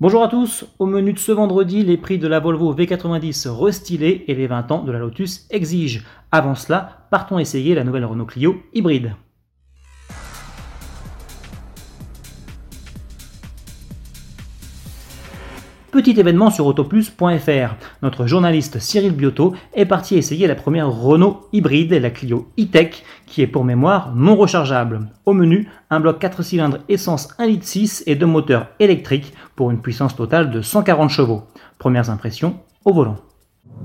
Bonjour à tous, au menu de ce vendredi, les prix de la Volvo V90 restylée et les 20 ans de la Lotus Exige. Avant cela, partons essayer la nouvelle Renault Clio hybride. Petit événement sur autoplus.fr. Notre journaliste Cyril Biotto est parti essayer la première Renault hybride, la Clio e-Tech, qui est pour mémoire non rechargeable. Au menu, un bloc 4 cylindres essence 1,6 litre et deux moteurs électriques pour une puissance totale de 140 chevaux. Premières impressions au volant.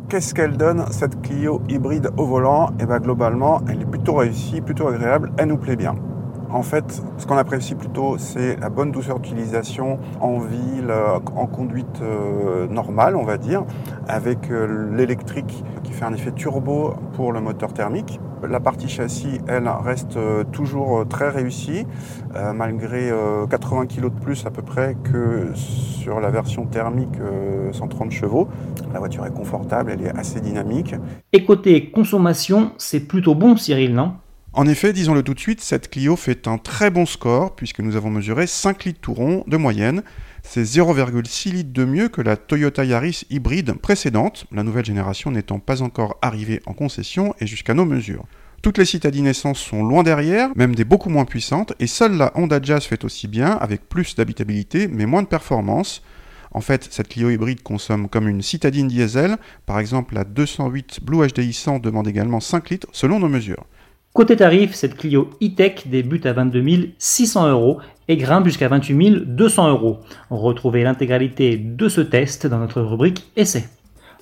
Qu'est-ce qu'elle donne cette Clio hybride au volant? Et eh bien globalement, elle est plutôt réussie, plutôt agréable, elle nous plaît bien. En fait, ce qu'on apprécie plutôt, c'est la bonne douceur d'utilisation en ville, euh, en conduite euh, normale, on va dire, avec euh, l'électrique qui fait un effet turbo pour le moteur thermique. La partie châssis, elle, reste toujours très réussie, malgré 80 kg de plus à peu près que sur la version thermique 130 chevaux. La voiture est confortable, elle est assez dynamique. Et côté consommation, c'est plutôt bon, Cyril, non? En effet, disons-le tout de suite, cette Clio fait un très bon score puisque nous avons mesuré 5 litres tout rond de moyenne. C'est 0,6 litres de mieux que la Toyota Yaris hybride précédente, la nouvelle génération n'étant pas encore arrivée en concession et jusqu'à nos mesures. Toutes les citadines essence sont loin derrière, même des beaucoup moins puissantes, et seule la Honda Jazz fait aussi bien, avec plus d'habitabilité mais moins de performance. En fait, cette Clio hybride consomme comme une citadine diesel, par exemple la 208 Blue HDI 100 demande également 5 litres selon nos mesures. Côté tarif, cette Clio e-Tech débute à 22 600 euros et grimpe jusqu'à 28 200 euros. Retrouvez l'intégralité de ce test dans notre rubrique Essai.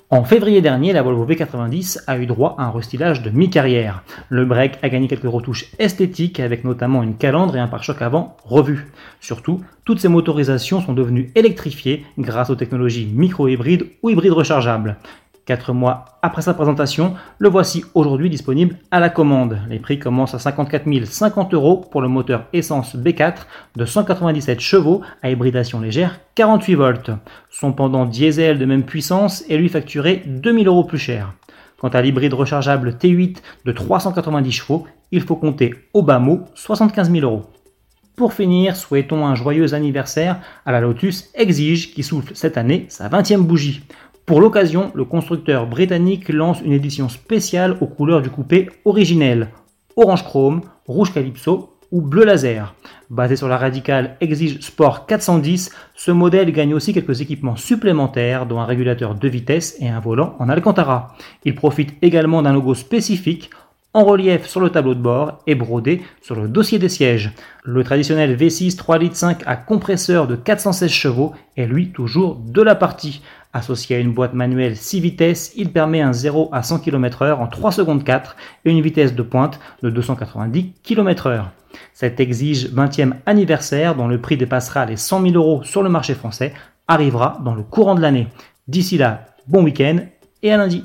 En février dernier, la Volvo V90 a eu droit à un restylage de mi-carrière. Le break a gagné quelques retouches esthétiques avec notamment une calandre et un pare-choc avant revus. Surtout, toutes ces motorisations sont devenues électrifiées grâce aux technologies micro-hybrides ou hybrides rechargeables. Quatre mois après sa présentation, le voici aujourd'hui disponible à la commande. Les prix commencent à 54 050 euros pour le moteur essence B4 de 197 chevaux à hybridation légère 48 volts. Son pendant diesel de même puissance est lui facturé 2000 euros plus cher. Quant à l'hybride rechargeable T8 de 390 chevaux, il faut compter au bas mot 75 000 euros. Pour finir, souhaitons un joyeux anniversaire à la Lotus Exige qui souffle cette année sa 20e bougie. Pour l'occasion, le constructeur britannique lance une édition spéciale aux couleurs du coupé originel, orange chrome, rouge calypso ou bleu laser. Basé sur la radicale Exige Sport 410, ce modèle gagne aussi quelques équipements supplémentaires dont un régulateur de vitesse et un volant en Alcantara. Il profite également d'un logo spécifique en relief sur le tableau de bord et brodé sur le dossier des sièges. Le traditionnel V6 3 litres 5 à compresseur de 416 chevaux est lui toujours de la partie. Associé à une boîte manuelle 6 vitesses, il permet un 0 à 100 km/h en 3 secondes 4 et une vitesse de pointe de 290 km/h. Cet exige 20e anniversaire, dont le prix dépassera les 100 000 euros sur le marché français, arrivera dans le courant de l'année. D'ici là, bon week-end et à lundi.